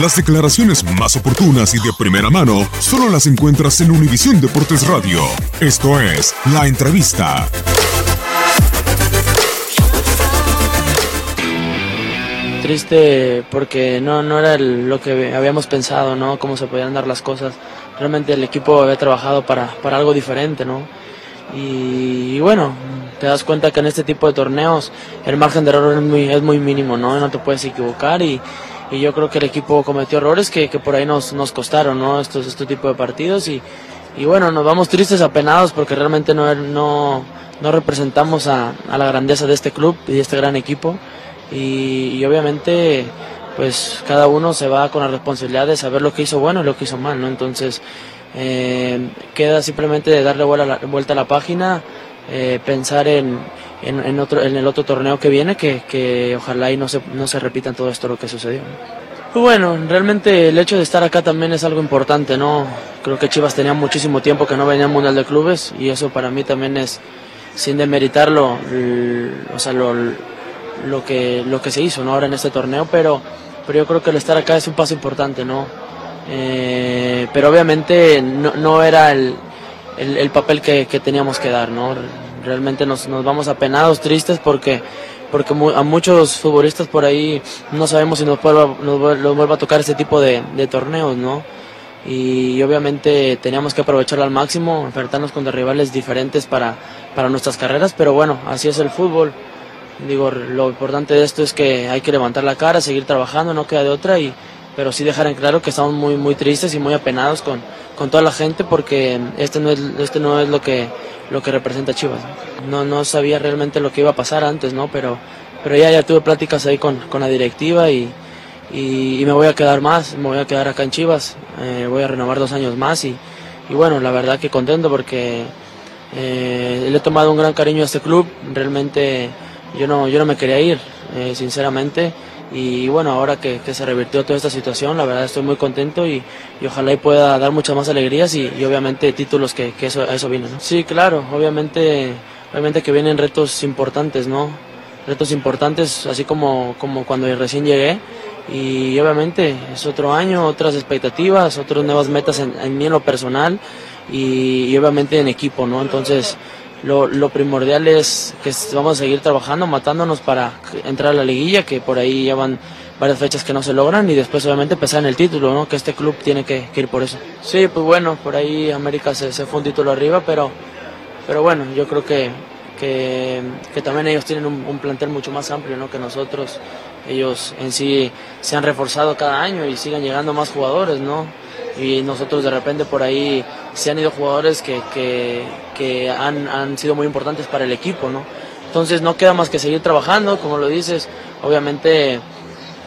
Las declaraciones más oportunas y de primera mano solo las encuentras en Univisión Deportes Radio. Esto es La Entrevista. Triste porque no, no era lo que habíamos pensado, ¿no? Cómo se podían dar las cosas. Realmente el equipo había trabajado para, para algo diferente, ¿no? Y, bueno, te das cuenta que en este tipo de torneos el margen de error es muy, es muy mínimo, ¿no? No te puedes equivocar y, y yo creo que el equipo cometió errores que, que por ahí nos, nos costaron, ¿no? Estos, este tipo de partidos y, y bueno, nos vamos tristes, apenados porque realmente no, no, no representamos a, a la grandeza de este club y de este gran equipo y, y obviamente pues cada uno se va con la responsabilidad de saber lo que hizo bueno y lo que hizo mal, ¿no? Entonces eh, queda simplemente de darle vuelta a la, vuelta a la página, eh, pensar en, en, en otro, en el otro torneo que viene, que, que ojalá y no se, no se repita todo esto lo que sucedió. Pues bueno, realmente el hecho de estar acá también es algo importante, ¿no? Creo que Chivas tenía muchísimo tiempo que no venía al Mundial de Clubes y eso para mí también es, sin demeritarlo, o sea, lo, lo que, lo que se hizo ¿no? ahora en este torneo, pero, pero yo creo que el estar acá es un paso importante, ¿no? Eh, pero obviamente no, no era el, el, el papel que, que teníamos que dar, ¿no? Realmente nos, nos vamos apenados, tristes, porque, porque a muchos futbolistas por ahí no sabemos si nos, vuelva, nos, vuel- nos vuelva a tocar este tipo de, de torneos, ¿no? y obviamente teníamos que aprovecharlo al máximo, enfrentarnos contra rivales diferentes para, para nuestras carreras, pero bueno, así es el fútbol. Digo, lo importante de esto es que hay que levantar la cara, seguir trabajando, no queda de otra, y, pero sí dejar en claro que estamos muy, muy tristes y muy apenados con, con toda la gente porque este no es, este no es lo, que, lo que representa Chivas. No, no sabía realmente lo que iba a pasar antes, ¿no? pero, pero ya, ya tuve pláticas ahí con, con la directiva y, y, me voy a quedar más, me voy a quedar acá en Chivas, eh, voy a renovar dos años más y, y bueno, la verdad que contento porque eh, le he tomado un gran cariño a este club, realmente yo no, yo no me quería ir, eh, sinceramente, y bueno, ahora que, que se revirtió toda esta situación, la verdad estoy muy contento y, y ojalá y pueda dar muchas más alegrías y, y obviamente títulos que, que eso, a eso viene. ¿no? Sí, claro, obviamente, obviamente que vienen retos importantes, ¿no? Retos importantes, así como, como cuando recién llegué y obviamente es otro año, otras expectativas, otras nuevas metas en, en mí en lo personal y, y obviamente en equipo, ¿no? Entonces lo, lo primordial es que vamos a seguir trabajando, matándonos para entrar a la liguilla, que por ahí llevan varias fechas que no se logran y después obviamente empezar en el título, ¿no? Que este club tiene que, que ir por eso. Sí, pues bueno, por ahí América se, se fue un título arriba, pero, pero bueno, yo creo que, que, que también ellos tienen un, un plantel mucho más amplio ¿no? que nosotros. Ellos en sí se han reforzado cada año y siguen llegando más jugadores, ¿no? Y nosotros de repente por ahí se han ido jugadores que, que, han, han sido muy importantes para el equipo, ¿no? Entonces no queda más que seguir trabajando, como lo dices, obviamente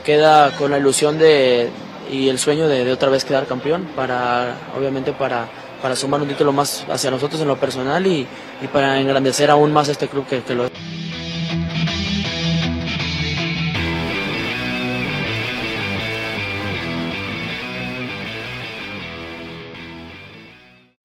queda con la ilusión de y el sueño de, otra vez quedar campeón para obviamente para, para sumar un título más hacia nosotros en lo personal y, y para engrandecer aún más este club que, que lo